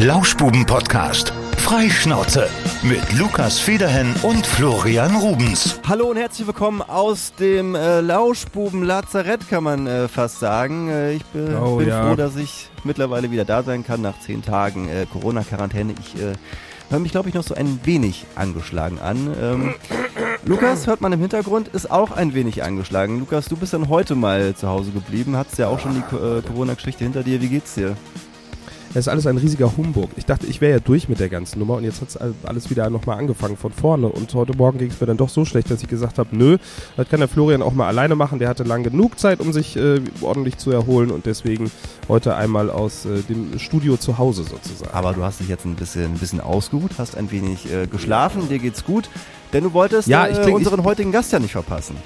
Lauschbuben-Podcast. Freischnauze mit Lukas Federhen und Florian Rubens. Hallo und herzlich willkommen aus dem äh, Lauschbuben-Lazarett, kann man äh, fast sagen. Äh, ich be Oh, bin ja. froh, dass ich mittlerweile wieder da sein kann nach zehn Tagen äh, Corona-Quarantäne. Ich äh, höre mich, glaube ich, noch so ein wenig angeschlagen an. Ähm, Lukas, hört man im Hintergrund, ist auch ein wenig angeschlagen. Lukas, du bist dann heute mal zu Hause geblieben, hattest ja auch schon die äh, Corona-Geschichte hinter dir. Wie geht's dir? Es ist alles ein riesiger Humbug. Ich dachte, ich wäre ja durch mit der ganzen Nummer und jetzt hat es alles wieder nochmal angefangen von vorne. Und heute Morgen ging es mir dann doch so schlecht, dass ich gesagt habe, nö, das kann der Florian auch mal alleine machen. Der hatte lang genug Zeit, um sich äh, ordentlich zu erholen und deswegen heute einmal aus äh, dem Studio zu Hause sozusagen. Aber du hast dich jetzt ein bisschen, ein bisschen ausgeruht, hast ein wenig äh, geschlafen, dir geht's gut, denn du wolltest Ja, äh, ich unseren ich- heutigen Gast ja nicht verpassen.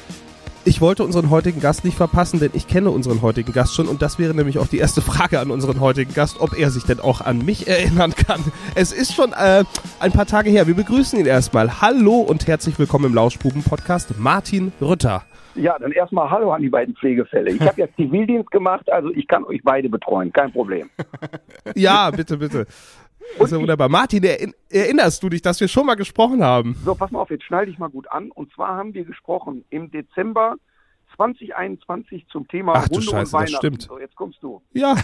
Ich wollte unseren heutigen Gast nicht verpassen, denn ich kenne unseren heutigen Gast schon und das wäre nämlich auch die erste Frage an unseren heutigen Gast, ob er sich denn auch an mich erinnern kann. Es ist schon äh, ein paar Tage her. Wir begrüßen ihn erstmal. Hallo und herzlich willkommen im Lauschbuben-Podcast, Martin Rütter. Ja, dann erstmal Hallo an die beiden Pflegefälle. Ich habe ja Zivildienst gemacht, also ich kann euch beide betreuen, kein Problem. Ja, bitte, bitte. Das ist ja wunderbar. Martin, erinn- erinnerst du dich, dass wir schon mal gesprochen haben? So, pass mal auf, jetzt schnall dich mal gut an. Und zwar haben wir gesprochen im Dezember 2021 zum Thema Ach du Hunde Scheiße, und das Weihnachten. stimmt. So, jetzt kommst du. Ja.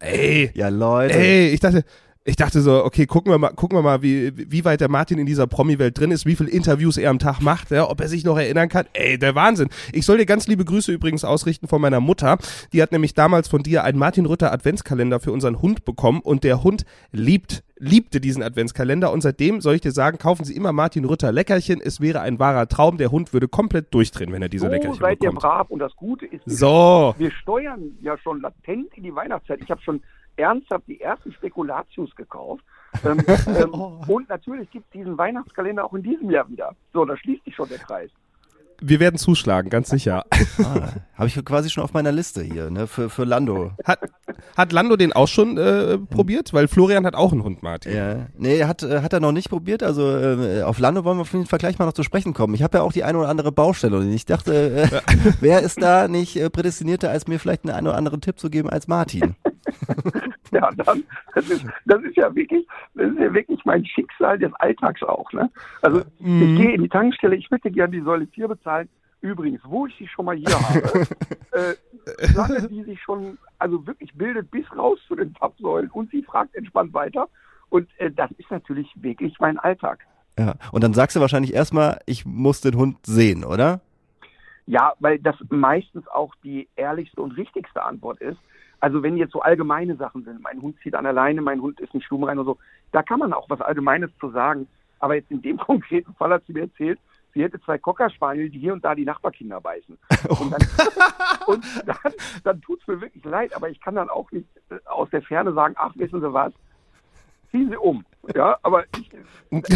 Ey, Ja, Leute. ey, ich dachte, ich dachte so, okay, gucken wir mal, gucken wir mal, wie, wie weit der Martin in dieser Promi-Welt drin ist, wie viele Interviews er am Tag macht, ja, ob er sich noch erinnern kann. Ey, der Wahnsinn. Ich soll dir ganz liebe Grüße übrigens ausrichten von meiner Mutter. Die hat nämlich damals von dir einen Martin Rütter Adventskalender für unseren Hund bekommen und der Hund liebt, liebte diesen Adventskalender und seitdem soll ich dir sagen, kaufen Sie immer Martin Rütter Leckerchen. Es wäre ein wahrer Traum. Der Hund würde komplett durchdrehen, wenn er diese So Leckerchen seid ihr bekommt. brav. Und das Gute ist, So. wir steuern ja schon latent in die Weihnachtszeit. Ich habe schon ernsthaft die ersten Spekulatius gekauft. ähm, ähm, Und natürlich gibt es diesen Weihnachtskalender auch in diesem Jahr wieder. So, da schließt sich schon der Kreis. Wir werden zuschlagen, ganz sicher. Ah, Habe ich quasi schon auf meiner Liste hier, ne, für, für Lando. Hat, hat Lando den auch schon äh, probiert? Weil Florian hat auch einen Hund, Martin. Ja. Nee, hat, hat er noch nicht probiert. Also äh, auf Lando wollen wir auf jeden Fall gleich mal noch zu sprechen kommen. Ich habe ja auch die eine oder andere Baustelle und ich dachte, äh, wer ist da nicht äh, prädestinierter, als mir vielleicht einen, einen oder anderen Tipp zu geben als Martin? Ja, dann, das ist, das ist ja wirklich, das ist ja wirklich mein Schicksal des Alltags auch, ne? Also, ich gehe in die Tankstelle, ich möchte gerne die Säule 4 bezahlen. Übrigens, wo ich sie schon mal hier habe, äh, die sich schon, also wirklich bildet bis raus zu den Zapfsäulen und sie fragt entspannt weiter. Und äh, das ist natürlich wirklich mein Alltag. Ja. Und dann sagst du wahrscheinlich erstmal, ich muss den Hund sehen, oder? Ja, weil das meistens auch die ehrlichste und richtigste Antwort ist. Also wenn jetzt so allgemeine Sachen sind, mein Hund zieht an der Leine, mein Hund ist nicht stummrein oder so, da kann man auch was Allgemeines zu sagen. Aber jetzt in dem konkreten Fall hat sie mir erzählt, sie hätte zwei Cockerspaniel, die hier und da die Nachbarkinder beißen. Und dann, und dann, dann tut es mir wirklich leid, aber ich kann dann auch nicht äh, aus der Ferne sagen, ach, wissen Sie was, ziehen Sie um. Ja, aber ich,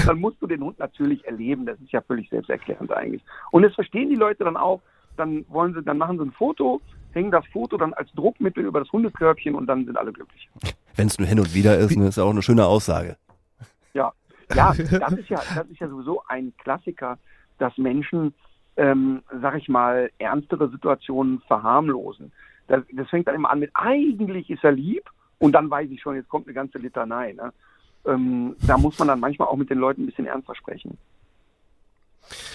dann musst du den Hund natürlich erleben. Das ist ja völlig selbsterklärend eigentlich. Und das verstehen die Leute dann auch. Dann wollen sie, dann machen sie ein Foto, hängen das Foto dann als Druckmittel über das Hundekörbchen und dann sind alle glücklich. Wenn es nur hin und wieder ist, ne, ist ja auch eine schöne Aussage. Ja, ja, das ist ja, das ist ja sowieso ein Klassiker, dass Menschen, ähm, sag ich mal, ernstere Situationen verharmlosen. Das, das fängt dann immer an mit eigentlich ist er lieb und dann weiß ich schon, jetzt kommt eine ganze Litanei. Ne? Ähm, da muss man dann manchmal auch mit den Leuten ein bisschen ernster sprechen.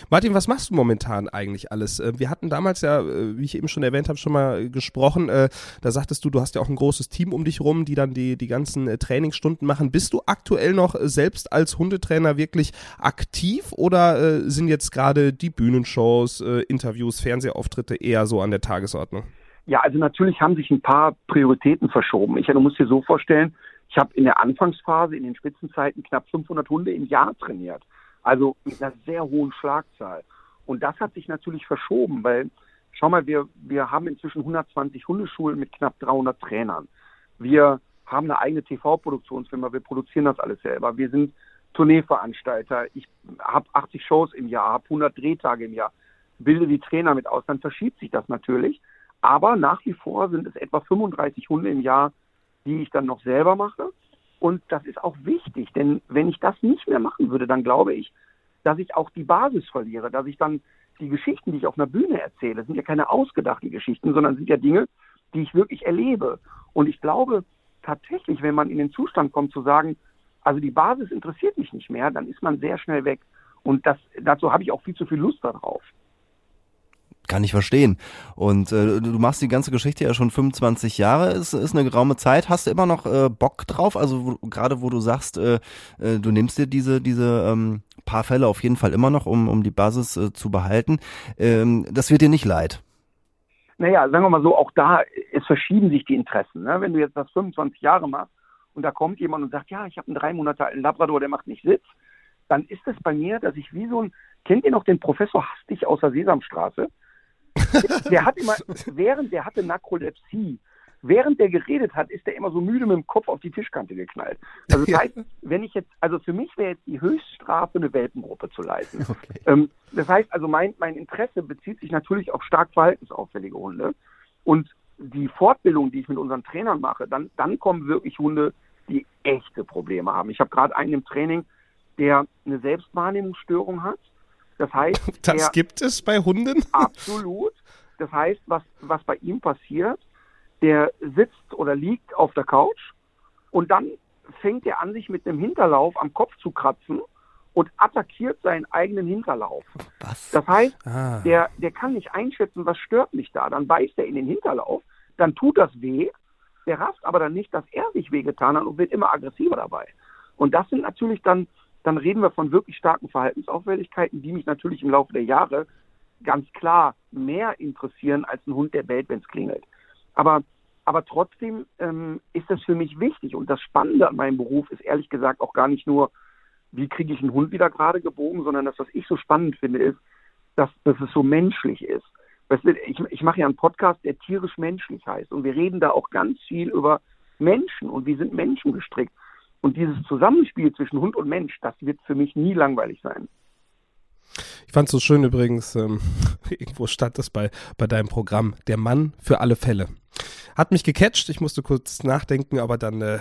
Martin, was machst du momentan eigentlich alles? Äh, Wir hatten damals ja, äh, wie ich eben schon erwähnt habe, schon mal äh, gesprochen. Da sagtest du, du hast ja auch ein großes Team um dich rum, die dann die, die ganzen Trainingsstunden machen. Bist du aktuell noch selbst als Hundetrainer wirklich aktiv oder sind jetzt gerade die Bühnenshows, Interviews, Fernsehauftritte eher so an der Tagesordnung? Ja, also natürlich haben sich ein paar Prioritäten verschoben. Ich, du musst dir so vorstellen, ich habe in der Anfangsphase, in den Spitzenzeiten knapp 500 Hunde im Jahr trainiert. Also mit einer sehr hohen Schlagzahl. Und das hat sich natürlich verschoben, weil, schau mal, wir, wir haben inzwischen 120 Hundeschulen mit knapp 300 Trainern. Wir haben eine eigene TV-Produktionsfirma, wir produzieren das alles selber. Wir sind Tourneeveranstalter. Ich habe 80 Shows im Jahr, habe 100 Drehtage im Jahr, bilde die Trainer mit aus. Dann verschiebt sich das natürlich. Aber nach wie vor sind es etwa 35 Hunde im Jahr, die ich dann noch selber mache. Und das ist auch wichtig, denn wenn ich das nicht mehr machen würde, dann glaube ich, dass ich auch die Basis verliere, dass ich dann die Geschichten, die ich auf einer Bühne erzähle, sind ja keine ausgedachten Geschichten, sondern sind ja Dinge, die ich wirklich erlebe. Und ich glaube tatsächlich, wenn man in den Zustand kommt zu sagen, also die Basis interessiert mich nicht mehr, dann ist man sehr schnell weg. Und das, dazu habe ich auch viel zu viel Lust darauf. Kann ich verstehen. Und äh, du machst die ganze Geschichte ja schon 25 Jahre, ist, ist eine geraume Zeit. Hast du immer noch äh, Bock drauf? Also gerade wo du sagst, äh, äh, du nimmst dir diese, diese ähm, paar Fälle auf jeden Fall immer noch, um, um die Basis äh, zu behalten. Ähm, das wird dir nicht leid. Naja, sagen wir mal so, auch da, es verschieben sich die Interessen. Ne? Wenn du jetzt das 25 Jahre machst und da kommt jemand und sagt, ja, ich habe einen drei Monate alten Labrador, der macht nicht Sitz, dann ist es bei mir, dass ich wie so ein, kennt ihr noch den Professor Hastig aus der Sesamstraße? der hat immer, während der hatte Narkolepsie, während der geredet hat, ist er immer so müde mit dem Kopf auf die Tischkante geknallt. Also das heißt, wenn ich jetzt, also für mich wäre jetzt die Höchststrafe, eine Welpengruppe zu leiten. Okay. Ähm, das heißt also, mein, mein Interesse bezieht sich natürlich auf stark verhaltensauffällige Hunde. Und die Fortbildung, die ich mit unseren Trainern mache, dann, dann kommen wirklich Hunde, die echte Probleme haben. Ich habe gerade einen im Training, der eine Selbstwahrnehmungsstörung hat das heißt, das gibt es bei Hunden? Absolut. Das heißt, was, was bei ihm passiert, der sitzt oder liegt auf der Couch und dann fängt er an, sich mit dem Hinterlauf am Kopf zu kratzen und attackiert seinen eigenen Hinterlauf. Was? Das heißt, ah. der, der kann nicht einschätzen, was stört mich da. Dann beißt er in den Hinterlauf, dann tut das weh, der rafft aber dann nicht, dass er sich wehgetan hat und wird immer aggressiver dabei. Und das sind natürlich dann dann reden wir von wirklich starken Verhaltensauffälligkeiten, die mich natürlich im Laufe der Jahre ganz klar mehr interessieren als ein Hund, der bellt, wenn es klingelt. Aber, aber trotzdem ähm, ist das für mich wichtig. Und das Spannende an meinem Beruf ist ehrlich gesagt auch gar nicht nur, wie kriege ich einen Hund wieder gerade gebogen, sondern das, was ich so spannend finde, ist, dass, dass es so menschlich ist. Ich, ich mache ja einen Podcast, der tierisch menschlich heißt. Und wir reden da auch ganz viel über Menschen und wie sind Menschen gestrickt. Und dieses Zusammenspiel zwischen Hund und Mensch, das wird für mich nie langweilig sein. Ich fand es so schön übrigens, ähm, irgendwo stand das bei, bei deinem Programm, der Mann für alle Fälle. Hat mich gecatcht, ich musste kurz nachdenken, aber dann äh,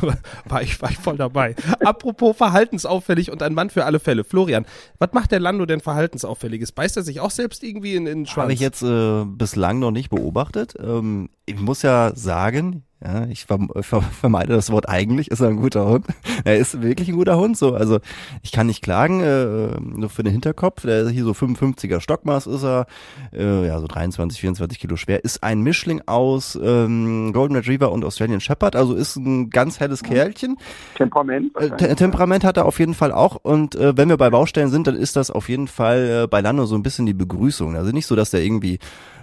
war, ich, war ich voll dabei. Apropos verhaltensauffällig und ein Mann für alle Fälle. Florian, was macht der Lando denn verhaltensauffälliges? Beißt er sich auch selbst irgendwie in, in den Schwanz? Habe ich jetzt äh, bislang noch nicht beobachtet. Ähm, ich muss ja sagen, ja, ich vermeide das Wort eigentlich, ist er ein guter Hund. Er ist wirklich ein guter Hund, so. Also, ich kann nicht klagen, äh, nur für den Hinterkopf. Der ist hier so 55er Stockmaß ist er, äh, ja, so 23, 24 Kilo schwer. Ist ein Mischling aus ähm, Golden Retriever und Australian Shepherd, also ist ein ganz helles Kerlchen. Temperament? Äh, Temperament hat er auf jeden Fall auch. Und äh, wenn wir bei Baustellen sind, dann ist das auf jeden Fall äh, bei Lando so ein bisschen die Begrüßung. Also nicht so, dass der irgendwie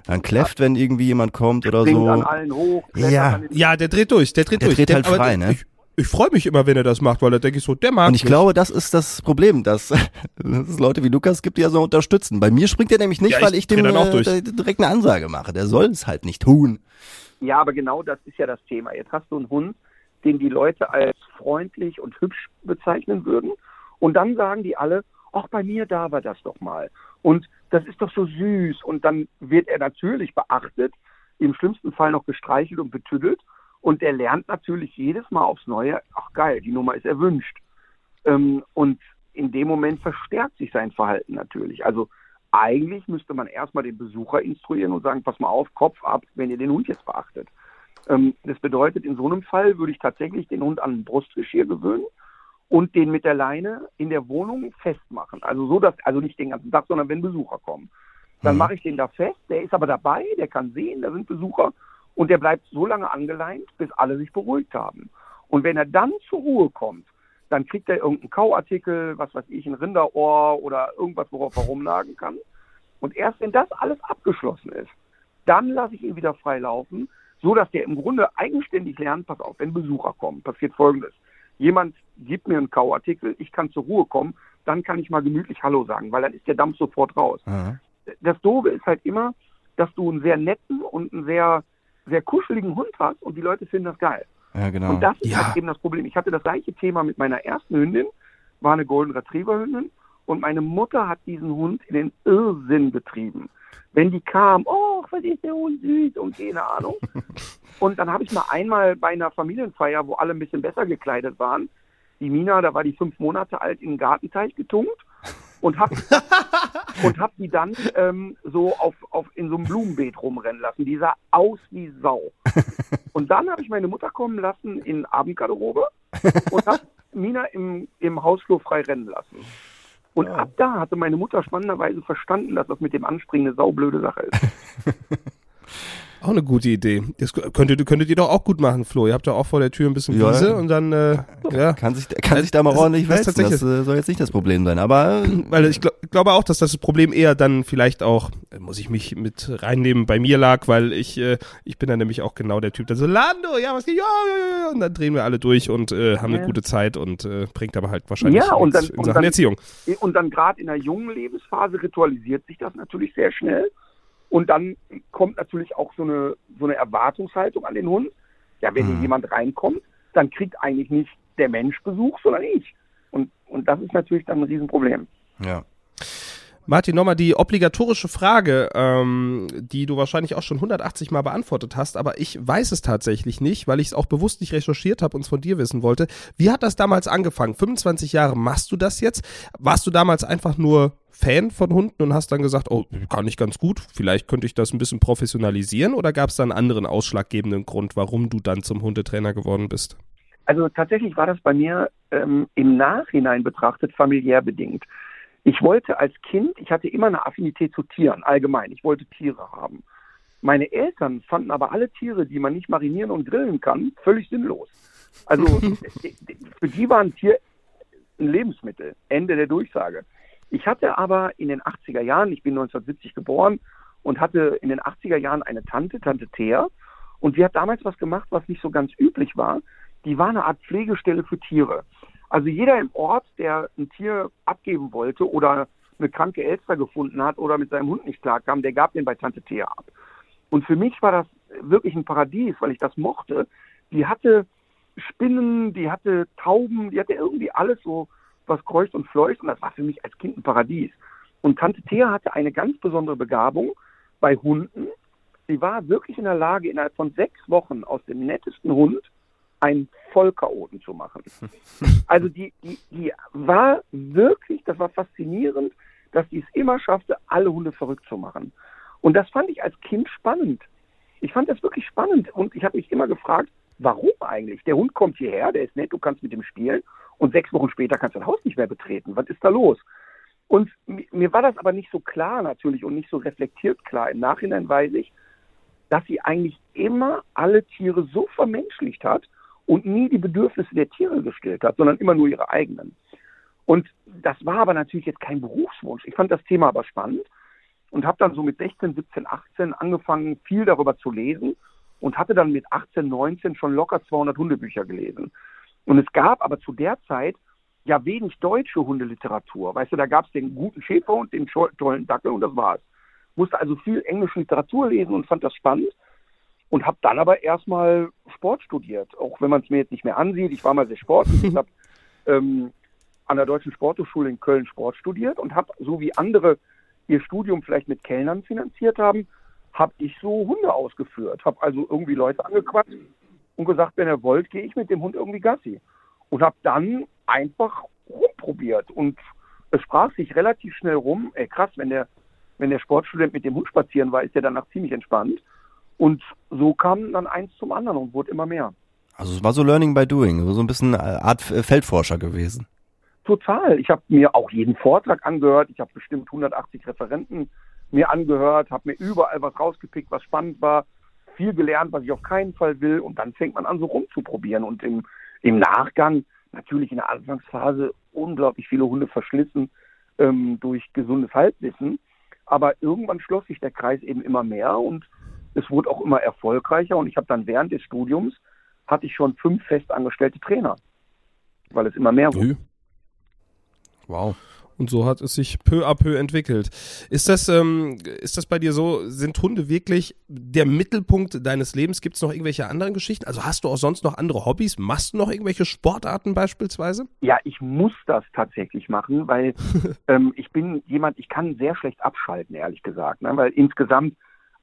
dann kläfft, wenn irgendwie jemand kommt oder so. An allen hoch, ja. ja, der dreht durch, der dreht der durch. Dreht halt frei, ne? Ich, ich freue mich immer, wenn er das macht, weil da denke ich so, der mag Und ich mich. glaube, das ist das Problem, dass, dass es Leute wie Lukas gibt, die ja so unterstützen. Bei mir springt er nämlich nicht, ja, ich weil ich dem äh, direkt eine Ansage mache. Der soll es halt nicht tun. Ja, aber genau das ist ja das Thema. Jetzt hast du einen Hund, den die Leute als freundlich und hübsch bezeichnen würden. Und dann sagen die alle, ach, bei mir da war das doch mal. Und das ist doch so süß. Und dann wird er natürlich beachtet, im schlimmsten Fall noch gestreichelt und betüdelt. Und er lernt natürlich jedes Mal aufs Neue, ach geil, die Nummer ist erwünscht. Ähm, und in dem Moment verstärkt sich sein Verhalten natürlich. Also eigentlich müsste man erstmal den Besucher instruieren und sagen, pass mal auf, Kopf ab, wenn ihr den Hund jetzt beachtet. Ähm, das bedeutet, in so einem Fall würde ich tatsächlich den Hund an ein Brustgeschirr gewöhnen und den mit der Leine in der Wohnung festmachen. Also so, dass, also nicht den ganzen Tag, sondern wenn Besucher kommen. Dann mhm. mache ich den da fest, der ist aber dabei, der kann sehen, da sind Besucher und der bleibt so lange angeleint, bis alle sich beruhigt haben. Und wenn er dann zur Ruhe kommt, dann kriegt er irgendeinen Kauartikel, was weiß ich, ein Rinderohr oder irgendwas, worauf er rumnagen kann. Und erst wenn das alles abgeschlossen ist, dann lasse ich ihn wieder frei laufen, so dass der im Grunde eigenständig lernt, pass auf, wenn Besucher kommen, passiert Folgendes jemand gibt mir einen Kauartikel, ich kann zur Ruhe kommen, dann kann ich mal gemütlich Hallo sagen, weil dann ist der Dampf sofort raus. Mhm. Das Doofe ist halt immer, dass du einen sehr netten und einen sehr, sehr kuscheligen Hund hast und die Leute finden das geil. Ja, genau. Und das ist ja. halt eben das Problem. Ich hatte das gleiche Thema mit meiner ersten Hündin, war eine Golden Retriever Hündin und meine Mutter hat diesen Hund in den Irrsinn betrieben. Wenn die kam, oh, was ist der Hund süß und keine Ahnung. Und dann habe ich mal einmal bei einer Familienfeier, wo alle ein bisschen besser gekleidet waren, die Mina, da war die fünf Monate alt, in den Gartenteich getunkt und habe und hab die dann ähm, so auf, auf in so einem Blumenbeet rumrennen lassen. Die sah aus wie Sau. Und dann habe ich meine Mutter kommen lassen in Abendgarderobe und habe Mina im, im Hausflur frei rennen lassen. Und ab da hatte meine Mutter spannenderweise verstanden, dass das mit dem Anspringen eine saublöde Sache ist. Auch eine gute Idee. Das könntet, könntet ihr doch auch gut machen, Flo. Ihr habt ja auch vor der Tür ein bisschen Ja. Wiese und dann, äh, ja. Kann sich, kann sich da mal Das- ordentlich das wälzen. Das, tatsächlich- äh, soll jetzt nicht das Problem sein. Aber Weil ich glaub, glaube auch, dass das Problem eher dann vielleicht auch, äh, muss ich mich mit reinnehmen, bei mir lag, weil ich, äh, ich bin dann nämlich auch genau der Typ, der so, Lando, ja, was geht, ja, ja, ja, und dann drehen wir alle durch und äh, haben eine Ja. gute Zeit und äh, bringt aber halt wahrscheinlich Ja, und dann- in und Sachen dann- Erziehung. Und dann gerade in der jungen Lebensphase ritualisiert sich das natürlich sehr schnell. Und dann kommt natürlich auch so eine, so eine Erwartungshaltung an den Hund. Ja, wenn hier Mhm. jemand reinkommt, dann kriegt eigentlich nicht der Mensch Besuch, sondern ich. Und, und das ist natürlich dann ein Riesenproblem. ja. Martin, nochmal die obligatorische Frage, ähm, die du wahrscheinlich auch schon 180 Mal beantwortet hast, aber ich weiß es tatsächlich nicht, weil ich es auch bewusst nicht recherchiert habe und es von dir wissen wollte. Wie hat das damals angefangen? 25 Jahre machst du das jetzt? Warst du damals einfach nur Fan von Hunden und hast dann gesagt, oh, kann ich ganz gut, vielleicht könnte ich das ein bisschen professionalisieren oder gab es da einen anderen ausschlaggebenden Grund, warum du dann zum Hundetrainer geworden bist? Also tatsächlich war das bei mir ähm, im Nachhinein betrachtet familiär bedingt. Ich wollte als Kind, ich hatte immer eine Affinität zu Tieren, allgemein. Ich wollte Tiere haben. Meine Eltern fanden aber alle Tiere, die man nicht marinieren und grillen kann, völlig sinnlos. Also für die war ein Tier ein Lebensmittel. Ende der Durchsage. Ich hatte aber in den 80er Jahren, ich bin 1970 geboren und hatte in den 80er Jahren eine Tante, Tante Thea, und die hat damals was gemacht, was nicht so ganz üblich war. Die war eine Art Pflegestelle für Tiere. Also jeder im Ort, der ein Tier abgeben wollte oder eine kranke Elster gefunden hat oder mit seinem Hund nicht klarkam, der gab den bei Tante Thea ab. Und für mich war das wirklich ein Paradies, weil ich das mochte. Die hatte Spinnen, die hatte Tauben, die hatte irgendwie alles so, was kreucht und fleucht. Und das war für mich als Kind ein Paradies. Und Tante Thea hatte eine ganz besondere Begabung bei Hunden. Sie war wirklich in der Lage, innerhalb von sechs Wochen aus dem nettesten Hund einen Vollchaoten zu machen. Also die, die, die war wirklich, das war faszinierend, dass die es immer schaffte, alle Hunde verrückt zu machen. Und das fand ich als Kind spannend. Ich fand das wirklich spannend und ich habe mich immer gefragt, warum eigentlich? Der Hund kommt hierher, der ist nett, du kannst mit ihm spielen und sechs Wochen später kannst du das Haus nicht mehr betreten. Was ist da los? Und mi- mir war das aber nicht so klar natürlich und nicht so reflektiert klar. Im Nachhinein weiß ich, dass sie eigentlich immer alle Tiere so vermenschlicht hat und nie die Bedürfnisse der Tiere gestillt hat, sondern immer nur ihre eigenen. Und das war aber natürlich jetzt kein Berufswunsch. Ich fand das Thema aber spannend und habe dann so mit 16, 17, 18 angefangen, viel darüber zu lesen und hatte dann mit 18, 19 schon locker 200 Hundebücher gelesen. Und es gab aber zu der Zeit ja wenig deutsche Hundeliteratur. Weißt du, da gab es den guten Schäferhund, den scho- tollen Dackel und das war's. Musste also viel englische Literatur lesen und fand das spannend und habe dann aber erstmal Sport studiert, auch wenn man es mir jetzt nicht mehr ansieht. Ich war mal sehr sportlich. Ich habe ähm, an der Deutschen Sporthochschule in Köln Sport studiert und habe, so wie andere ihr Studium vielleicht mit Kellnern finanziert haben, habe ich so Hunde ausgeführt. Habe also irgendwie Leute angequatscht und gesagt, wenn ihr wollt, gehe ich mit dem Hund irgendwie Gassi. Und habe dann einfach rumprobiert. Und es sprach sich relativ schnell rum, ey krass, wenn der, wenn der Sportstudent mit dem Hund spazieren war, ist der danach ziemlich entspannt. Und so kam dann eins zum anderen und wurde immer mehr. Also es war so Learning by Doing, so ein bisschen äh, Art Feldforscher gewesen. Total. Ich habe mir auch jeden Vortrag angehört. Ich habe bestimmt 180 Referenten mir angehört, habe mir überall was rausgepickt, was spannend war, viel gelernt, was ich auf keinen Fall will. Und dann fängt man an, so rumzuprobieren. Und im, im Nachgang, natürlich in der Anfangsphase, unglaublich viele Hunde verschlissen ähm, durch gesundes Halbwissen. Aber irgendwann schloss sich der Kreis eben immer mehr und es wurde auch immer erfolgreicher. Und ich habe dann während des Studiums, hatte ich schon fünf festangestellte Trainer, weil es immer mehr wurde. Wow. Und so hat es sich peu à peu entwickelt. Ist das, ähm, ist das bei dir so, sind Hunde wirklich der Mittelpunkt deines Lebens? Gibt es noch irgendwelche anderen Geschichten? Also hast du auch sonst noch andere Hobbys? Machst du noch irgendwelche Sportarten beispielsweise? Ja, ich muss das tatsächlich machen, weil ähm, ich bin jemand, ich kann sehr schlecht abschalten, ehrlich gesagt. Ne? Weil insgesamt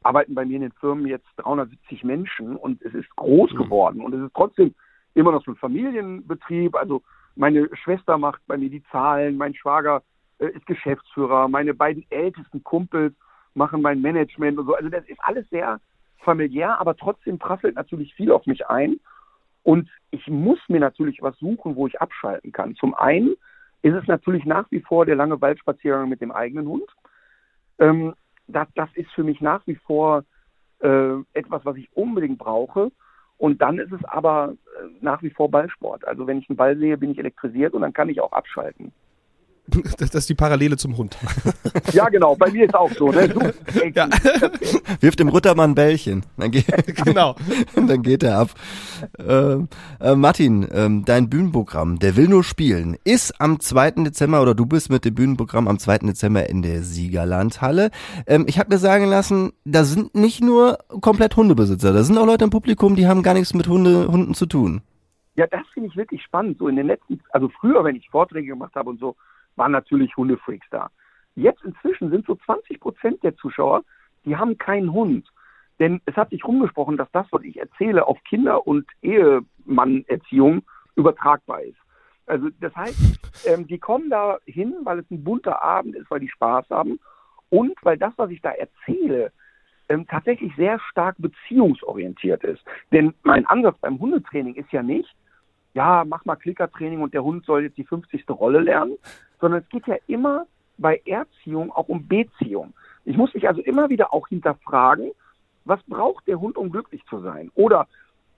arbeiten bei mir in den Firmen jetzt 370 Menschen und es ist groß geworden und es ist trotzdem immer noch so ein Familienbetrieb. Also meine Schwester macht bei mir die Zahlen, mein Schwager äh, ist Geschäftsführer, meine beiden ältesten Kumpels machen mein Management und so. Also das ist alles sehr familiär, aber trotzdem prasselt natürlich viel auf mich ein. Und ich muss mir natürlich was suchen, wo ich abschalten kann. Zum einen ist es natürlich nach wie vor der lange Waldspaziergang mit dem eigenen Hund. Ähm, das, das ist für mich nach wie vor äh, etwas, was ich unbedingt brauche. Und dann ist es aber äh, nach wie vor Ballsport. Also wenn ich einen Ball sehe, bin ich elektrisiert und dann kann ich auch abschalten. Das ist die Parallele zum Hund. Ja, genau. Bei mir ist auch so. Ne? Du, Ja. Wirft dem Ritter ein Bällchen. Dann geht, genau. dann geht er ab. Ähm, äh, Martin, ähm, dein Bühnenprogramm, der will nur spielen, ist am 2. Dezember oder du bist mit dem Bühnenprogramm am 2. Dezember in der Siegerlandhalle. Ähm, ich habe mir sagen lassen, da sind nicht nur komplett Hundebesitzer, da sind auch Leute im Publikum, die haben gar nichts mit Hunde, Hunden zu tun. Ja, das finde ich wirklich spannend. So in den letzten, also früher, wenn ich Vorträge gemacht habe und so, waren natürlich Hundefreaks da. Jetzt inzwischen sind so 20 Prozent der Zuschauer, die haben keinen Hund. Denn es hat sich rumgesprochen, dass das, was ich erzähle, auf Kinder- und Ehemann-Erziehung übertragbar ist. Also das heißt, ähm, die kommen da hin, weil es ein bunter Abend ist, weil die Spaß haben und weil das, was ich da erzähle, ähm, tatsächlich sehr stark beziehungsorientiert ist. Denn mein Ansatz beim Hundetraining ist ja nicht, ja, mach mal Klickertraining und der Hund soll jetzt die 50. Rolle lernen, sondern es geht ja immer bei Erziehung auch um Beziehung. Ich muss mich also immer wieder auch hinterfragen, was braucht der Hund, um glücklich zu sein? Oder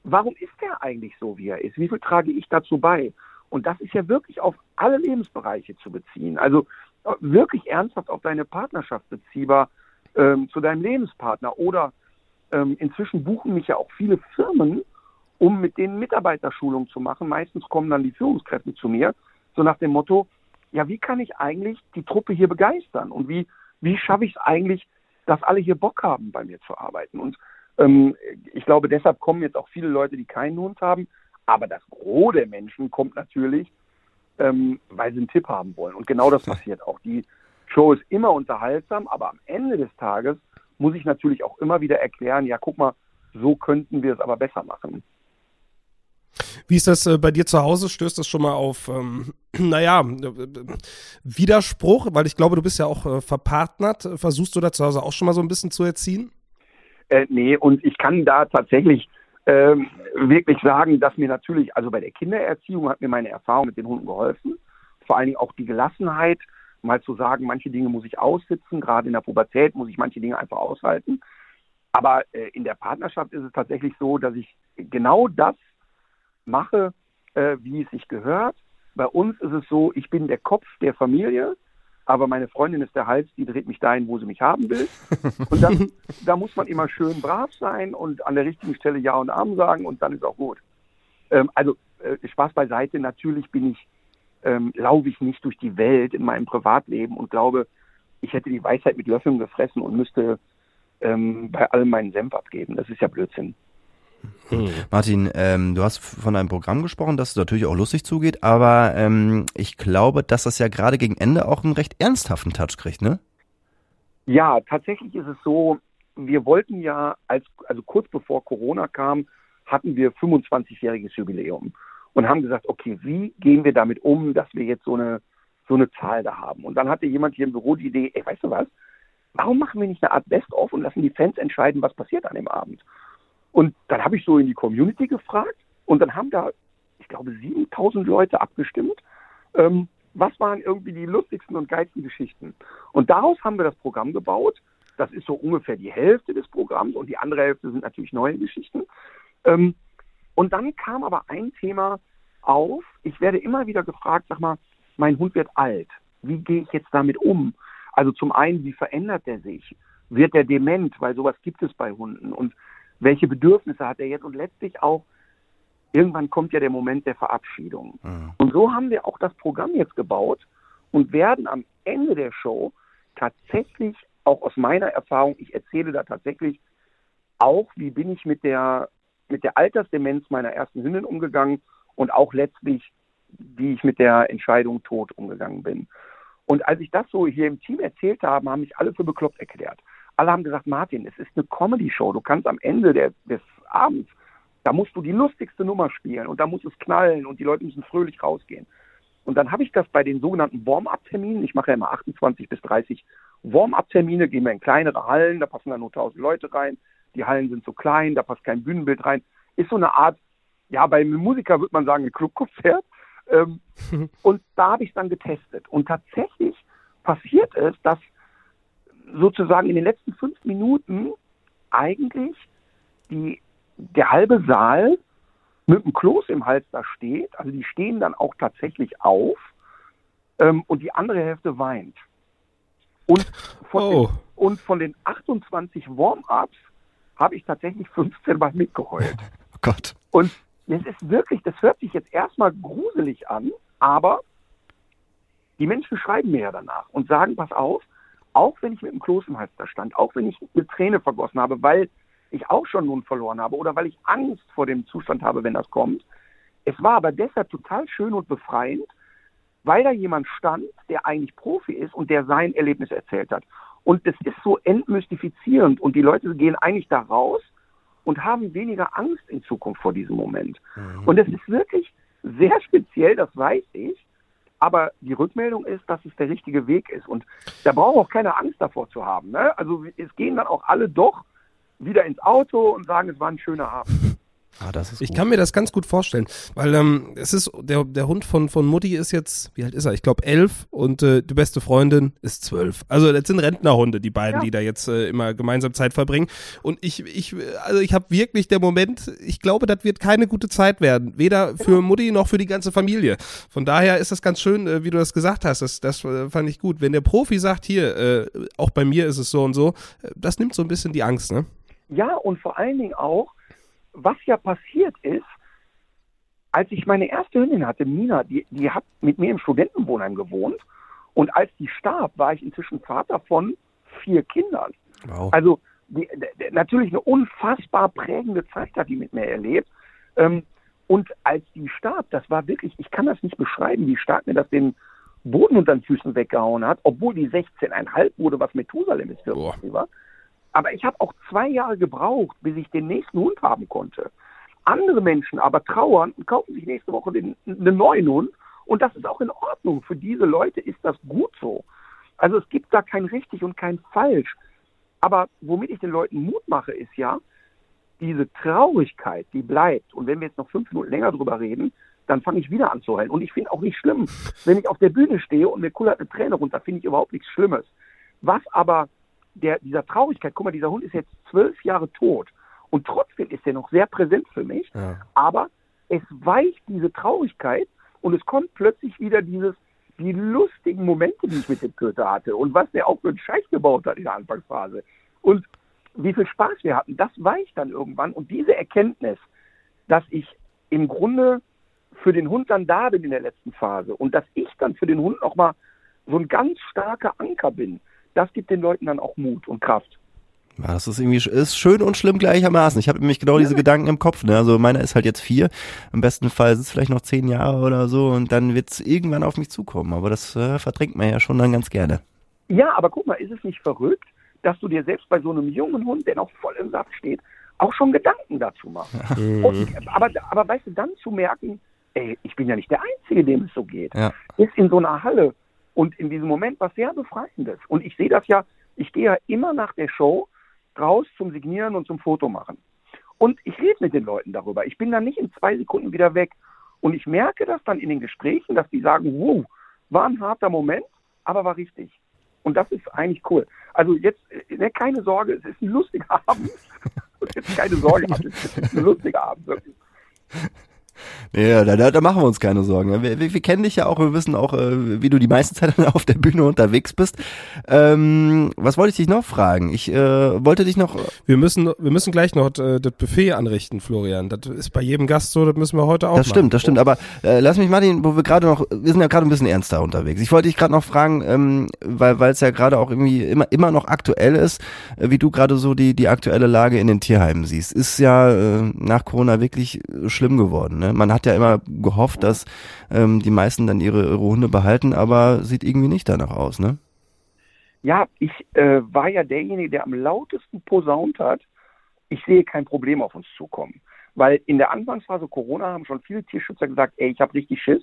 warum ist er eigentlich so, wie er ist? Wie viel trage ich dazu bei? Und das ist ja wirklich auf alle Lebensbereiche zu beziehen. Also äh, wirklich ernsthaft auf deine Partnerschaft beziehbar, ähm, zu deinem Lebenspartner. Oder ähm, inzwischen buchen mich ja auch viele Firmen, um mit denen Mitarbeiterschulung zu machen. Meistens kommen dann die Führungskräfte zu mir, so nach dem Motto, ja, wie kann ich eigentlich die Truppe hier begeistern? Und wie, wie schaffe ich es eigentlich, dass alle hier Bock haben, bei mir zu arbeiten? Und ähm, ich glaube, deshalb kommen jetzt auch viele Leute, die keinen Hund haben. Aber das Gros der Menschen kommt natürlich, ähm, weil sie einen Tipp haben wollen. Und genau das passiert auch. Die Show ist immer unterhaltsam, aber am Ende des Tages muss ich natürlich auch immer wieder erklären, ja, guck mal, so könnten wir es aber besser machen. Wie ist das äh, bei dir zu Hause? Stößt das schon mal auf, ähm, naja, äh, Widerspruch? Weil ich glaube, du bist ja auch äh, verpartnert. Versuchst du da zu Hause auch schon mal so ein bisschen zu erziehen? Äh, nee, und ich kann da tatsächlich ähm, wirklich sagen, dass mir natürlich, also bei der Kindererziehung hat mir meine Erfahrung mit den Hunden geholfen. Vor allen Dingen auch die Gelassenheit, mal zu sagen, manche Dinge muss ich aussitzen, gerade in der Pubertät muss ich manche Dinge einfach aushalten. Aber äh, in der Partnerschaft ist es tatsächlich so, dass ich genau das mache, äh, wie es sich gehört. Bei uns ist es so, ich bin der Kopf der Familie, aber meine Freundin ist der Hals, die dreht mich dahin, wo sie mich haben will. Und dann, da muss man immer schön brav sein und an der richtigen Stelle Ja und Amen sagen und dann ist auch gut. Ähm, also äh, Spaß beiseite, natürlich bin ich, ähm, laufe ich nicht durch die Welt in meinem Privatleben und glaube, ich hätte die Weisheit mit Löffeln gefressen und müsste ähm, bei allem meinen Senf abgeben. Das ist ja Blödsinn. Martin, ähm, du hast von einem Programm gesprochen, das natürlich auch lustig zugeht, aber ähm, ich glaube, dass das ja gerade gegen Ende auch einen recht ernsthaften Touch kriegt, ne? Ja, tatsächlich ist es so, wir wollten ja, als, also kurz bevor Corona kam, hatten wir 25-jähriges Jubiläum und haben gesagt, okay, wie gehen wir damit um, dass wir jetzt so eine, so eine Zahl da haben? Und dann hatte jemand hier im Büro die Idee, ey, weißt du was? Warum machen wir nicht eine Art Best-of und lassen die Fans entscheiden, was passiert an dem Abend? Und dann habe ich so in die Community gefragt und dann haben da, ich glaube, 7000 Leute abgestimmt. Ähm, was waren irgendwie die lustigsten und geilsten Geschichten? Und daraus haben wir das Programm gebaut. Das ist so ungefähr die Hälfte des Programms und die andere Hälfte sind natürlich neue Geschichten. Ähm, und dann kam aber ein Thema auf. Ich werde immer wieder gefragt, sag mal, mein Hund wird alt. Wie gehe ich jetzt damit um? Also zum einen, wie verändert er sich? Wird er dement? Weil sowas gibt es bei Hunden. Und welche Bedürfnisse hat er jetzt? Und letztlich auch, irgendwann kommt ja der Moment der Verabschiedung. Mhm. Und so haben wir auch das Programm jetzt gebaut und werden am Ende der Show tatsächlich, auch aus meiner Erfahrung, ich erzähle da tatsächlich auch, wie bin ich mit der, mit der Altersdemenz meiner ersten Hündin umgegangen und auch letztlich, wie ich mit der Entscheidung Tod umgegangen bin. Und als ich das so hier im Team erzählt habe, haben mich alle für bekloppt erklärt. Alle haben gesagt, Martin, es ist eine Comedy-Show. Du kannst am Ende der, des Abends, da musst du die lustigste Nummer spielen und da muss es knallen und die Leute müssen fröhlich rausgehen. Und dann habe ich das bei den sogenannten Warm-up-Terminen, ich mache ja immer 28 bis 30 Warm-up-Termine, gehen wir in kleinere Hallen, da passen dann nur 1000 Leute rein, die Hallen sind so klein, da passt kein Bühnenbild rein. Ist so eine Art, ja, bei einem Musiker würde man sagen, ein Clubkonzert. Ähm, und da habe ich es dann getestet. Und tatsächlich passiert es, dass sozusagen in den letzten fünf Minuten eigentlich die, der halbe Saal mit dem Kloß im Hals da steht. Also die stehen dann auch tatsächlich auf ähm, und die andere Hälfte weint. Und von, Oh. den, und von den 28 Warm-ups habe ich tatsächlich 15 Mal mitgeheult. Oh Gott. Und es ist wirklich, das hört sich jetzt erstmal gruselig an, aber die Menschen schreiben mir ja danach und sagen, pass auf, auch wenn ich mit dem Kloß im Hals da stand, auch wenn ich eine Träne vergossen habe, weil ich auch schon nun verloren habe oder weil ich Angst vor dem Zustand habe, wenn das kommt. Es war aber deshalb total schön und befreiend, weil da jemand stand, der eigentlich Profi ist und der sein Erlebnis erzählt hat. Und das ist so entmystifizierend und die Leute gehen eigentlich da raus und haben weniger Angst in Zukunft vor diesem Moment. Und es ist wirklich sehr speziell, das weiß ich. Aber die Rückmeldung ist, dass es der richtige Weg ist. Und da braucht auch keine Angst davor zu haben. Ne? Also es gehen dann auch alle doch wieder ins Auto und sagen, es war ein schöner Abend. Ah, das ist Ich gut. kann mir das ganz gut vorstellen, weil ähm, es ist der der Hund von von Mutti ist jetzt wie alt ist er? Ich glaube elf und äh, die beste Freundin ist zwölf. Also das sind Rentnerhunde, die beiden, Ja. die da jetzt äh, immer gemeinsam Zeit verbringen. Und ich ich also ich habe wirklich der Moment, ich glaube, das wird keine gute Zeit werden, weder für Mutti noch für die ganze Familie. Von daher ist das ganz schön, äh, wie du das gesagt hast. Das das äh, fand ich gut. Wenn der Profi sagt, hier äh, auch bei mir ist es so und so, äh, das nimmt so ein bisschen die Angst, ne? Ja, und vor allen Dingen auch, was ja passiert ist, als ich meine erste Hündin hatte, Mina, die, die hat mit mir im Studentenwohnheim gewohnt. Und als die starb, war ich inzwischen Vater von vier Kindern. Wow. Also die, d- d- natürlich eine unfassbar prägende Zeit hat die mit mir erlebt. Ähm, und als die starb, das war wirklich, ich kann das nicht beschreiben, wie stark mir das den Boden unter den Füßen weggehauen hat, obwohl die 16,5 wurde, was Methusalem ist für uns war. Aber ich habe auch zwei Jahre gebraucht, bis ich den nächsten Hund haben konnte. Andere Menschen aber trauern und kaufen sich nächste Woche den, einen neuen Hund. Und das ist auch in Ordnung. Für diese Leute ist das gut so. Also es gibt da kein richtig und kein falsch. Aber womit ich den Leuten Mut mache, ist ja, diese Traurigkeit, die bleibt. Und wenn wir jetzt noch fünf Minuten länger drüber reden, dann fange ich wieder an zu heulen. Und ich finde auch nicht schlimm, wenn ich auf der Bühne stehe und mir kullert eine Träne runter, finde ich überhaupt nichts Schlimmes. Was aber der, dieser Traurigkeit, guck mal, dieser Hund ist jetzt zwölf Jahre tot. Und trotzdem ist er noch sehr präsent für mich, Ja. aber es weicht diese Traurigkeit und es kommt plötzlich wieder dieses, die lustigen Momente, die ich mit dem Köter hatte und was der auch für einen Scheiß gebaut hat in der Anfangsphase. Und wie viel Spaß wir hatten, das weicht dann irgendwann. Und diese Erkenntnis, dass ich im Grunde für den Hund dann da bin in der letzten Phase und dass ich dann für den Hund nochmal so ein ganz starker Anker bin, das gibt den Leuten dann auch Mut und Kraft. Ja, das ist irgendwie ist schön und schlimm gleichermaßen. Ich habe nämlich genau diese Gedanken im Kopf. Ne? Also meiner ist halt jetzt vier. Im besten Fall sitzt vielleicht noch zehn Jahre oder so und dann wird's irgendwann auf mich zukommen. Aber das äh, verdrängt man ja schon dann ganz gerne. Ja, aber guck mal, ist es nicht verrückt, dass du dir selbst bei so einem jungen Hund, der noch voll im Saft steht, auch schon Gedanken dazu machst? Und, aber, aber weißt du, dann zu merken, ey, ich bin ja nicht der Einzige, dem es so geht. Ja. Ist in so einer Halle und in diesem Moment was sehr Befreiendes. Und ich sehe das ja, ich gehe ja immer nach der Show raus zum Signieren und zum Foto machen. Und ich rede mit den Leuten darüber. Ich bin dann nicht in zwei Sekunden wieder weg. Und ich merke das dann in den Gesprächen, dass die sagen, wow, war ein harter Moment, aber war richtig. Und das ist eigentlich cool. Also jetzt, äh, ne, keine Sorge, es ist ein lustiger Abend. keine Sorge, es ist ein lustiger Abend. Wirklich. Ja, da, da, da machen wir uns keine Sorgen. Ja, Wir, wir, wir kennen dich ja auch, wir wissen auch, äh, wie du die meiste Zeit auf der Bühne unterwegs bist. Ähm, was wollte ich dich noch fragen? Ich äh, wollte dich noch. Wir müssen, wir müssen gleich noch äh, das Buffet anrichten, Florian. Das ist bei jedem Gast so, das müssen wir heute auch Das machen. stimmt, das stimmt. Aber äh, lass mich Martin, wo wir gerade noch, wir sind ja gerade ein bisschen ernster unterwegs. Ich wollte dich gerade noch fragen, ähm, weil es ja gerade auch irgendwie immer immer noch aktuell ist, äh, wie du gerade so die die aktuelle Lage in den Tierheimen siehst. Ist ja äh, nach Corona wirklich äh, schlimm geworden. Ne? Man hat ja immer gehofft, dass ähm, die meisten dann ihre, ihre Hunde behalten, aber sieht irgendwie nicht danach aus, ne? Ja, ich äh, war ja derjenige, der am lautesten posaunt hat. Ich sehe kein Problem auf uns zukommen. Weil in der Anfangsphase Corona haben schon viele Tierschützer gesagt, ey, ich habe richtig Schiss.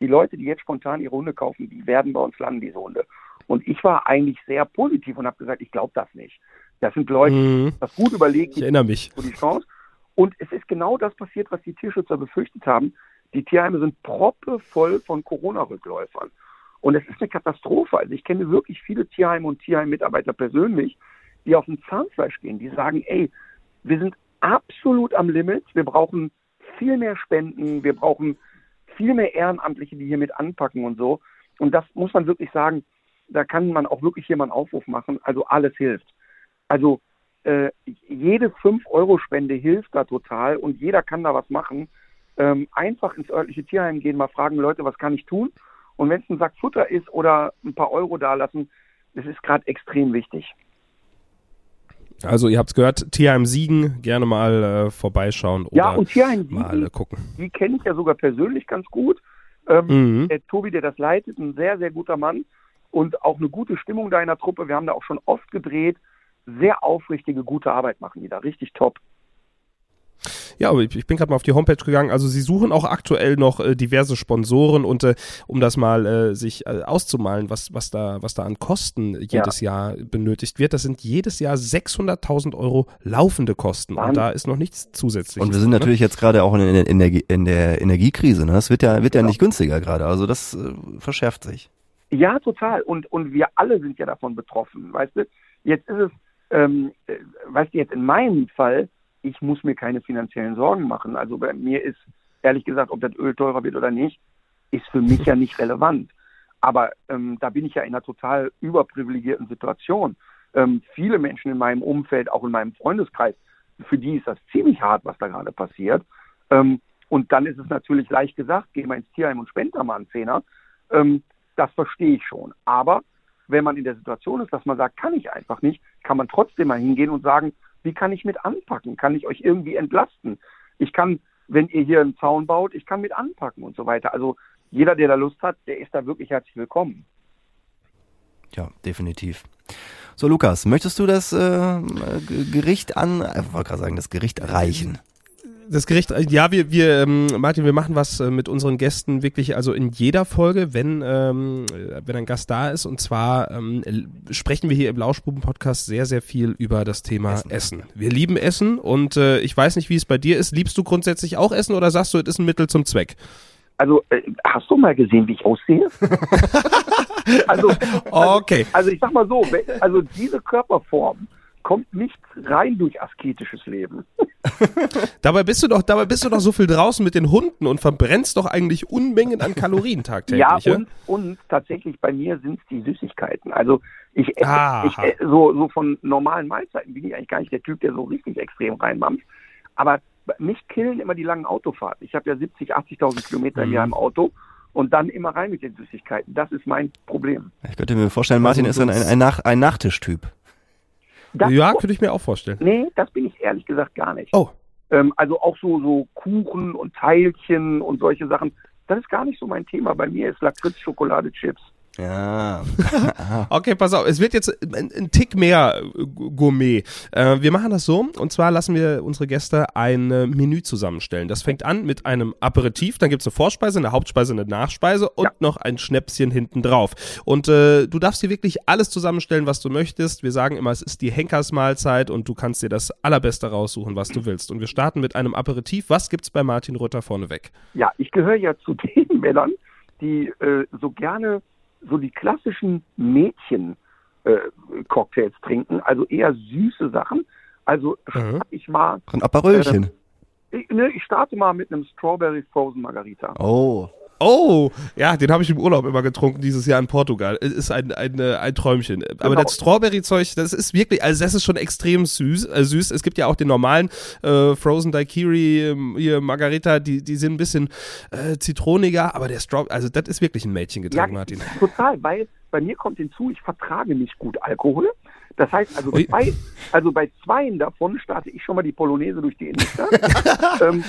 Die Leute, die jetzt spontan ihre Hunde kaufen, die werden bei uns landen, diese Hunde. Und ich war eigentlich sehr positiv und habe gesagt, ich glaube das nicht. Das sind Leute, Mhm. die das gut überlegt, Ich erinnere mich. so die Chance. Und es ist genau das passiert, was die Tierschützer befürchtet haben. Die Tierheime sind proppevoll von Corona-Rückläufern. Und es ist eine Katastrophe. Also ich kenne wirklich viele Tierheime und Tierheim-Mitarbeiter persönlich, die auf dem Zahnfleisch gehen, die sagen, ey, wir sind absolut am Limit, wir brauchen viel mehr Spenden, wir brauchen viel mehr Ehrenamtliche, die hier mit anpacken und so. Und das muss man wirklich sagen, da kann man auch wirklich hier mal einen Aufruf machen. Also alles hilft. Also äh, jede 5-Euro-Spende hilft da total und jeder kann da was machen. Ähm, einfach ins örtliche Tierheim gehen, mal fragen, Leute, was kann ich tun? Und wenn es ein Sack Futter ist oder ein paar Euro dalassen, das ist gerade extrem wichtig. Also ihr habt's gehört, Tierheim Siegen, gerne mal äh, vorbeischauen oder ja, und Tierheim, mal die, äh, gucken. die kenne ich ja sogar persönlich ganz gut. Ähm, Mhm. Der Tobi, der das leitet, ein sehr, sehr guter Mann und auch eine gute Stimmung da in der Truppe. Wir haben da auch schon oft gedreht. Sehr aufrichtige, gute Arbeit machen die da. Richtig top. Ja, aber ich, bin gerade mal auf die Homepage gegangen. Also sie suchen auch aktuell noch äh, diverse Sponsoren und äh, um das mal äh, sich äh, auszumalen, was, was, da, was da an Kosten jedes Jahr benötigt wird, das sind jedes Jahr 600.000 Euro laufende Kosten und Wahnsinn. da ist noch nichts zusätzliches. Und wir sind drin, natürlich jetzt gerade auch in der, Energie, in der Energiekrise. Ne? Das wird ja, wird ja nicht günstiger gerade. Also das äh, verschärft sich. Ja, total. Und, und wir alle sind ja davon betroffen. Weißt du, jetzt ist es, ähm, äh, weißt du, jetzt in meinem Fall, ich muss mir keine finanziellen Sorgen machen. Also bei mir ist, ehrlich gesagt, ob das Öl teurer wird oder nicht, ist für mich ja nicht relevant. Aber ähm, da bin ich ja in einer total überprivilegierten Situation. Ähm, viele Menschen in meinem Umfeld, auch in meinem Freundeskreis, für die ist das ziemlich hart, was da gerade passiert. Ähm, und dann ist es natürlich leicht gesagt, geh mal ins Tierheim und spend da mal einen Zehner. Ähm, das verstehe ich schon. Aber wenn man in der Situation ist, dass man sagt, kann ich einfach nicht, kann man trotzdem mal hingehen und sagen, wie kann ich mit anpacken? Kann ich euch irgendwie entlasten? Ich kann, wenn ihr hier einen Zaun baut, ich kann mit anpacken und so weiter. Also jeder, der da Lust hat, der ist da wirklich herzlich willkommen. Ja, definitiv. So, Lukas, möchtest du das äh, Gericht an, äh, ich wollte gerade sagen, das Gericht erreichen? Das Gericht, äh, ja, wir, wir, ähm, Martin, wir machen was äh, mit unseren Gästen wirklich, also in jeder Folge, wenn, ähm, äh, wenn ein Gast da ist. Und zwar ähm, sprechen wir hier im Lauschbuben-Podcast sehr, sehr viel über das Thema Essen. Wir lieben Essen und äh, ich weiß nicht, wie es bei dir ist. Liebst du grundsätzlich auch Essen oder sagst du, es ist ein Mittel zum Zweck? Also, äh, hast du mal gesehen, wie ich aussehe? also, Okay. also ich sag mal so, also diese Körperform kommt nicht rein durch asketisches Leben. Dabei bist du doch, dabei bist du doch so viel draußen mit den Hunden und verbrennst doch eigentlich Unmengen an Kalorien tagtäglich. Ja, ja? und, und tatsächlich bei mir sind es die Süßigkeiten. Also ich esse, ich esse so, so von normalen Mahlzeiten bin ich eigentlich gar nicht der Typ, der so richtig extrem reinmampft. Aber mich killen immer die langen Autofahrten. Ich habe ja 70, 80.000 Kilometer im Mhm. Jahr im Auto und dann immer rein mit den Süßigkeiten. Das ist mein Problem. Ich könnte mir vorstellen, Martin ist ein, ein, ein, Nach ein Nachtischtyp. Das, ja, könnte ich mir auch vorstellen. Nee, das bin ich ehrlich gesagt gar nicht. Oh, Ähm, also auch so, so Kuchen und Teilchen und solche Sachen. Das ist gar nicht so mein Thema. Bei mir ist Lakritz, Schokolade, Chips. Ja. Okay, pass auf, es wird jetzt ein, ein Tick mehr äh, Gourmet. Äh, wir machen das so, und zwar lassen wir unsere Gäste ein äh, Menü zusammenstellen. Das fängt an mit einem Aperitif, dann gibt's eine Vorspeise, eine Hauptspeise, eine Nachspeise und Ja. noch ein Schnäpschen hinten drauf. Und äh, du darfst dir wirklich alles zusammenstellen, was du möchtest. Wir sagen immer, es ist die Henkersmahlzeit und du kannst dir das Allerbeste raussuchen, was du willst. Und wir starten mit einem Aperitif. Was gibt's bei Martin Rütter vorneweg? Ja, ich gehöre ja zu den Männern, die äh, so gerne so die klassischen Mädchen äh, Cocktails trinken, also eher süße Sachen. Also Mhm. ich mal, Ein Aperölchen. ich, ne, ich starte mal mit einem Strawberry Frozen Margarita. Oh. Oh, ja, den habe ich im Urlaub immer getrunken, dieses Jahr in Portugal. Ist ein, ein, äh, ein Träumchen. Aber Genau. das Strawberry-Zeug, das ist wirklich, also das ist schon extrem süß. Äh, süß. Es gibt ja auch den normalen äh, Frozen Daiquiri, ähm, hier Margarita, die, die sind ein bisschen äh, zitroniger, aber der Strawberry, also das ist wirklich ein Mädchengetränk, Martin. total, weil bei mir kommt hinzu, ich vertrage nicht gut Alkohol. Das heißt, also, zwei, also bei zweien davon starte ich schon mal die Polonaise durch die Innenstadt. ähm,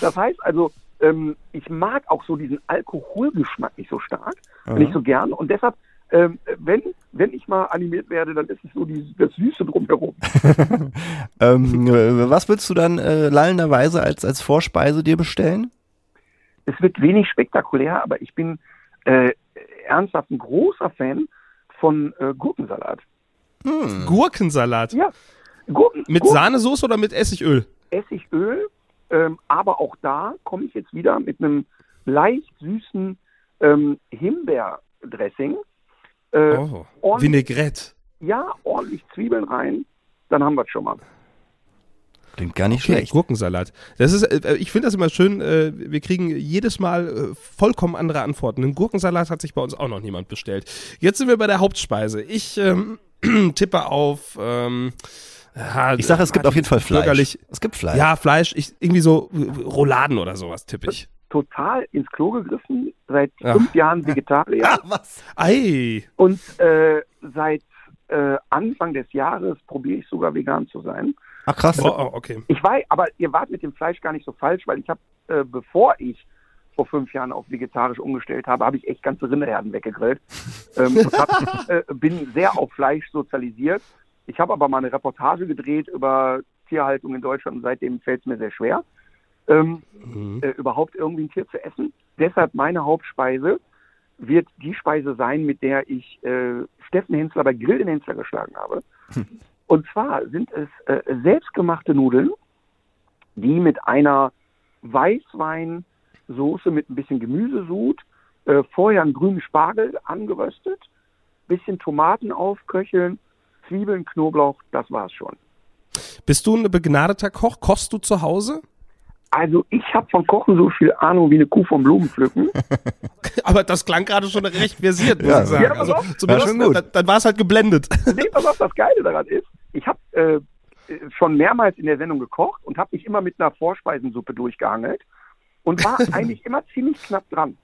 das heißt also, ähm, ich mag auch so diesen Alkoholgeschmack nicht so stark, nicht so gern. Und deshalb, ähm, wenn, wenn ich mal animiert werde, dann ist es so die, das Süße drumherum. Ähm, äh, was würdest du dann äh, lallenderweise als, als Vorspeise dir bestellen? Es wird wenig spektakulär, aber ich bin äh, ernsthaft ein großer Fan von äh, Gurkensalat. Gurkensalat. Ja, Gurken, Mit Gurken, Sahnesoße oder mit Essigöl? Essigöl, ähm, aber auch da komme ich jetzt wieder mit einem leicht süßen ähm, Himbeerdressing. Äh, Oh, ordentlich- Vinaigrette. Ja, ordentlich Zwiebeln rein, dann haben wir es schon mal. Klingt gar nicht Okay, schlecht. Gurkensalat. Das ist, äh, ich finde das immer schön. Äh, wir kriegen jedes Mal äh, vollkommen andere Antworten. Einen Gurkensalat hat sich bei uns auch noch niemand bestellt. Jetzt sind wir bei der Hauptspeise. Ich ähm, tippe auf. Ähm, ja, Ich sage, es gibt auf jeden Fall Fleisch. Bürgerlich. Es gibt Fleisch. Ja, Fleisch. Ich, irgendwie so äh, Rouladen oder sowas tippe ich. Total ins Klo gegriffen, seit Ja. fünf Jahren Vegetarier Ah, was? Ei. und äh, seit äh, Anfang des Jahres probiere ich sogar vegan zu sein. Ach krass. Oh, oh, okay. Ich weiß, aber ihr wart mit dem Fleisch gar nicht so falsch, weil ich habe, äh, bevor ich vor fünf Jahren auf vegetarisch umgestellt habe, habe ich echt ganze Rinderherden weggegrillt. ähm, und hab, äh, bin sehr auf Fleisch sozialisiert. Ich habe aber mal eine Reportage gedreht über Tierhaltung in Deutschland und seitdem fällt es mir sehr schwer, ähm, Mhm. äh, überhaupt irgendwie ein Tier zu essen. Deshalb meine Hauptspeise wird die Speise sein, mit der ich äh, Steffen Hensler bei Grill den Hensler geschlagen habe. Und zwar sind es äh, selbstgemachte Nudeln, die mit einer Weißweinsoße mit ein bisschen Gemüsesud, äh, vorher einen grünen Spargel angeröstet, bisschen Tomaten aufköcheln, Zwiebeln, Knoblauch, das war's schon. Bist du ein begnadeter Koch? Kochst du zu Hause? Also ich habe von Kochen so viel Ahnung wie eine Kuh vom Blumenpflücken. Aber das klang gerade schon recht versiert, muss Ja. ich sagen. Ja, also, zumindest, Ja, schon gut. dann, dann war es halt geblendet. Nee, pass auf, das Geile daran ist, ich habe äh, schon mehrmals in der Sendung gekocht und habe mich immer mit einer Vorspeisensuppe durchgehangelt und war eigentlich immer ziemlich knapp dran.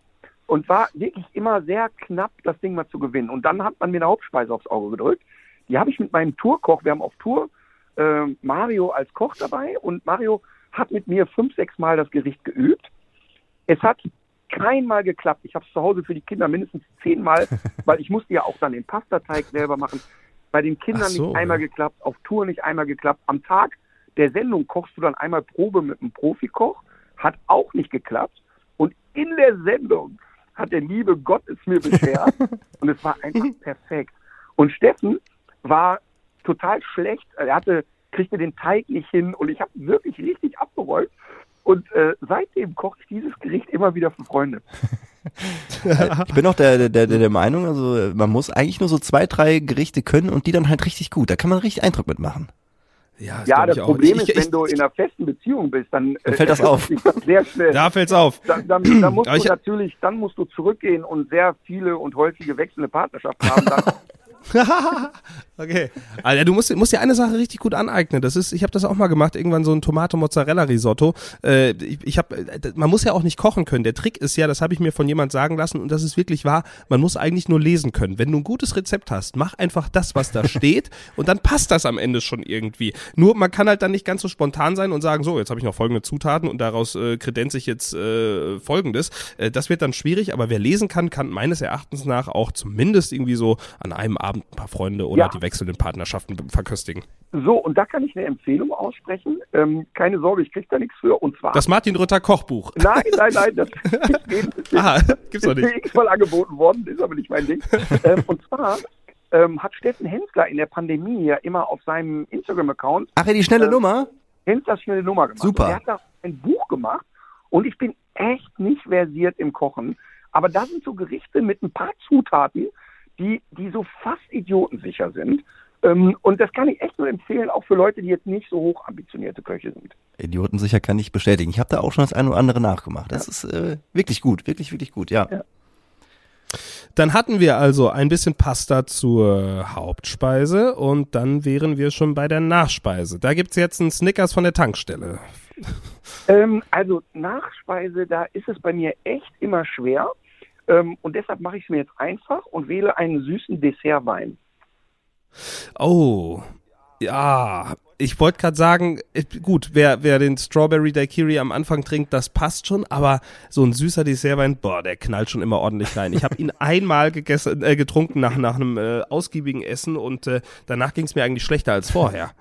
Und war wirklich immer sehr knapp, das Ding mal zu gewinnen. Und dann hat man mir eine Hauptspeise aufs Auge gedrückt. Die habe ich mit meinem Tourkoch, wir haben auf Tour äh, Mario als Koch dabei und Mario hat mit mir fünf, sechs Mal das Gericht geübt. Es hat keinmal geklappt. Ich habe es zu Hause für die Kinder mindestens zehnmal, weil ich musste ja auch dann den Pastateig selber machen. Bei den Kindern so, nicht einmal ja. geklappt, auf Tour nicht einmal geklappt. Am Tag der Sendung kochst du dann einmal Probe mit einem Profikoch, hat auch nicht geklappt. Und in der Sendung hat der liebe Gott es mir beschert und es war einfach perfekt. Und Steffen war total schlecht. Er hatte, kriegte den Teig nicht hin und ich habe wirklich richtig abgeräumt. Und äh, seitdem koche ich dieses Gericht immer wieder für Freunde. Ich bin auch der, der, der, der Meinung, also man muss eigentlich nur so zwei, drei Gerichte können und die dann halt richtig gut. Da kann man richtig Eindruck mitmachen. Ja, Ja, das ich auch. Problem Ich- ist, ich- wenn du in einer festen Beziehung bist, dann, fällt das auf. das sehr schnell. Da fällt's auf. Dann, dann, dann musst du ich- natürlich, dann musst du zurückgehen und sehr viele und häufige wechselnde Partnerschaften haben. Dann, Okay. Alter, du musst, musst dir eine Sache richtig gut aneignen. Das ist, ich habe das auch mal gemacht, irgendwann so ein Tomate-Mozzarella-Risotto. Äh, ich, ich hab, äh, man muss ja auch nicht kochen können. Der Trick ist ja, das habe ich mir von jemand sagen lassen und das ist wirklich wahr, man muss eigentlich nur lesen können. Wenn du ein gutes Rezept hast, mach einfach das, was da steht und dann passt das am Ende schon irgendwie. Nur man kann halt dann nicht ganz so spontan sein und sagen, so, jetzt habe ich noch folgende Zutaten und daraus äh, kredenze ich jetzt äh, folgendes. Äh, das wird dann schwierig, aber wer lesen kann, kann meines Erachtens nach auch zumindest irgendwie so an einem Abend ein paar Freunde oder Ja. die wechselnden Partnerschaften verköstigen. so, und da kann ich eine Empfehlung aussprechen. Ähm, keine Sorge, ich krieg da nichts für. Und zwar. Das Martin Rütter Kochbuch. nein, nein, nein, das ist Aha, gibt's doch ist nicht. mir x-mal angeboten worden, ist aber nicht mein Ding. ähm, und zwar ähm, hat Steffen Hensler in der Pandemie ja immer auf seinem Instagram-Account Ach ja, die schnelle Äh, Nummer? Henslers schnelle Nummer gemacht. Super. Und er hat da ein Buch gemacht und ich bin echt nicht versiert im Kochen. Aber da sind so Gerichte mit ein paar Zutaten, die, die so fast idiotensicher sind. Ähm, und das kann ich echt nur empfehlen, auch für Leute, die jetzt nicht so hoch ambitionierte Köche sind. Idiotensicher kann ich bestätigen. Ich habe da auch schon das eine oder andere nachgemacht. Das ist äh, wirklich gut, wirklich, wirklich gut, ja. Ja. Dann hatten wir also ein bisschen Pasta zur Hauptspeise und dann wären wir schon bei der Nachspeise. Da gibt's jetzt einen Snickers von der Tankstelle. Ähm, also Nachspeise, da ist es bei mir echt immer schwer. Ähm, und deshalb mache ich es mir jetzt einfach und wähle einen süßen Dessertwein. Oh, ja. Ich wollte gerade sagen, äh, gut, wer, wer den Strawberry Daiquiri am Anfang trinkt, das passt schon, aber so ein süßer Dessertwein, boah, der knallt schon immer ordentlich rein. Ich habe ihn einmal gegessen, äh, getrunken nach, nach einem äh, ausgiebigen Essen und äh, danach ging es mir eigentlich schlechter als vorher.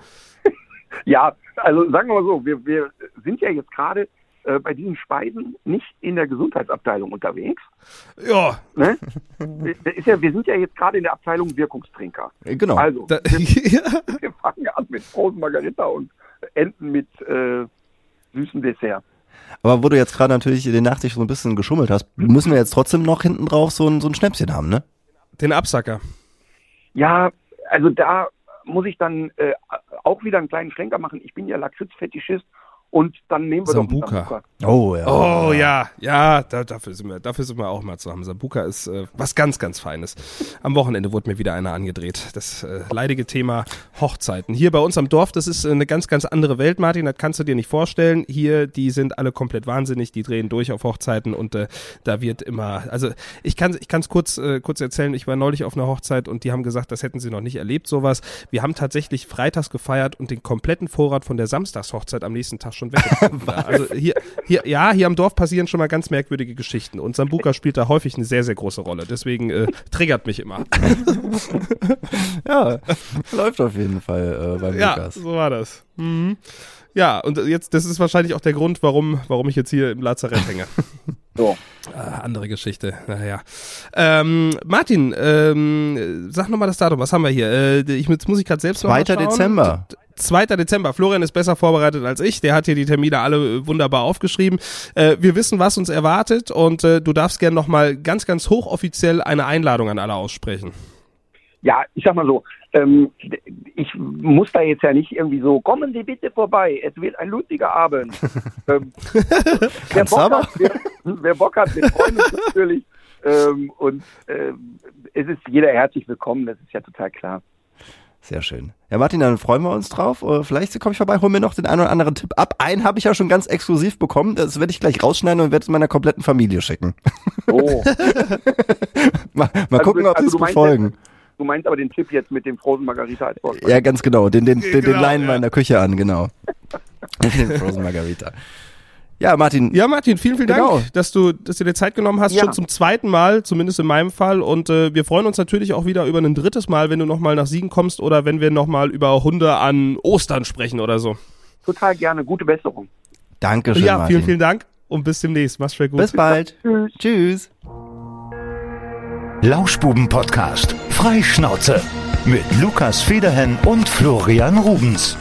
Ja, also sagen wir mal so, wir, wir sind ja jetzt gerade äh, bei diesen Speisen nicht in der Gesundheitsabteilung unterwegs. Ja, Ne? Ist ja, wir sind ja jetzt gerade in der Abteilung Wirkungstrinker. Äh, Genau. Also, da, wir fangen an mit Frozen Margarita und enden mit äh, süßem Dessert. Aber wo du jetzt gerade natürlich den Nachtisch so ein bisschen geschummelt hast, müssen wir jetzt trotzdem noch hinten drauf so ein, so ein Schnäpschen haben, ne? den Absacker. Ja, also da muss ich dann äh, auch wieder einen kleinen Schlenker machen. Ich bin ja Lakritz-Fetischist und dann nehmen wir Sambuka. doch Sambuka. Oh ja. Oh ja, ja, da, dafür, sind wir, dafür sind wir auch mal zu haben. Sambuka ist äh, was ganz, ganz Feines. Am Wochenende wurde mir wieder einer angedreht. Das äh, leidige Thema Hochzeiten. Hier bei uns am Dorf, das ist äh, eine ganz, ganz andere Welt, Martin, das kannst du dir nicht vorstellen. Hier, die sind alle komplett wahnsinnig, die drehen durch auf Hochzeiten und äh, da wird immer, also ich kann ich es kurz, äh, kurz erzählen, ich war neulich auf einer Hochzeit und die haben gesagt, das hätten sie noch nicht erlebt, sowas. Wir haben tatsächlich freitags gefeiert und den kompletten Vorrat von der Samstagshochzeit am nächsten Tag schon weggetrunken. also hier, hier, ja, hier am Dorf passieren schon mal ganz merkwürdige Geschichten und Sambuka spielt da häufig eine sehr, sehr große Rolle. Deswegen äh, triggert mich immer. Ja, läuft auf jeden Fall äh, beim Ja, Lukas. so war das. Mhm. Ja, und jetzt, das ist wahrscheinlich auch der Grund, warum, warum ich jetzt hier im Lazarett hänge. So. Ah, andere Geschichte, naja. Ähm, Martin, ähm, sag nochmal das Datum, was haben wir hier? Äh, ich, jetzt muss ich gerade selbst noch mal 2. schauen. Dezember. 2. Dezember. Florian ist besser vorbereitet als ich. Der hat hier die Termine alle äh, wunderbar aufgeschrieben. Äh, wir wissen, was uns erwartet und äh, du darfst gerne nochmal ganz, ganz hochoffiziell eine Einladung an alle aussprechen. Ja, ich sag mal so, ähm, ich muss da jetzt ja nicht irgendwie so, kommen Sie bitte vorbei, es wird ein lustiger Abend. ähm, wer, Bock hat, wer, wer Bock hat, wir freuen uns natürlich. Ähm, und ähm, es ist jeder herzlich willkommen, das ist ja total klar. Sehr schön. Ja, Martin, dann freuen wir uns drauf. Äh, Vielleicht komme ich vorbei, hol mir noch den einen oder anderen Tipp ab. Einen habe ich ja schon ganz exklusiv bekommen. Das werde ich gleich rausschneiden und werde es meiner kompletten Familie schicken. So. Mal, mal Also, gucken, ob also sie es du meinst befolgen. Du meinst aber den Tipp jetzt mit dem Frozen Margarita als Vorspeise. Ja, ganz genau. Den, den, den, den Genau, leihen wir ja. in der Küche an, genau. den Frozen Margarita. Ja, Martin. Ja, Martin, vielen, vielen Genau. Dank, dass du, dass du dir Zeit genommen hast, Ja. schon zum zweiten Mal, zumindest in meinem Fall. Und äh, wir freuen uns natürlich auch wieder über ein drittes Mal, wenn du nochmal nach Siegen kommst oder wenn wir nochmal über Hunde an Ostern sprechen oder so. Total gerne, gute Besserung. Dankeschön, ja, Martin. vielen, vielen Dank und bis demnächst. Mach's schön gut. Bis bald. Tschüss. Tschüss. Lauschbuben-Podcast. Freischnauze. Mit Lukas Federhen und Florian Rubens.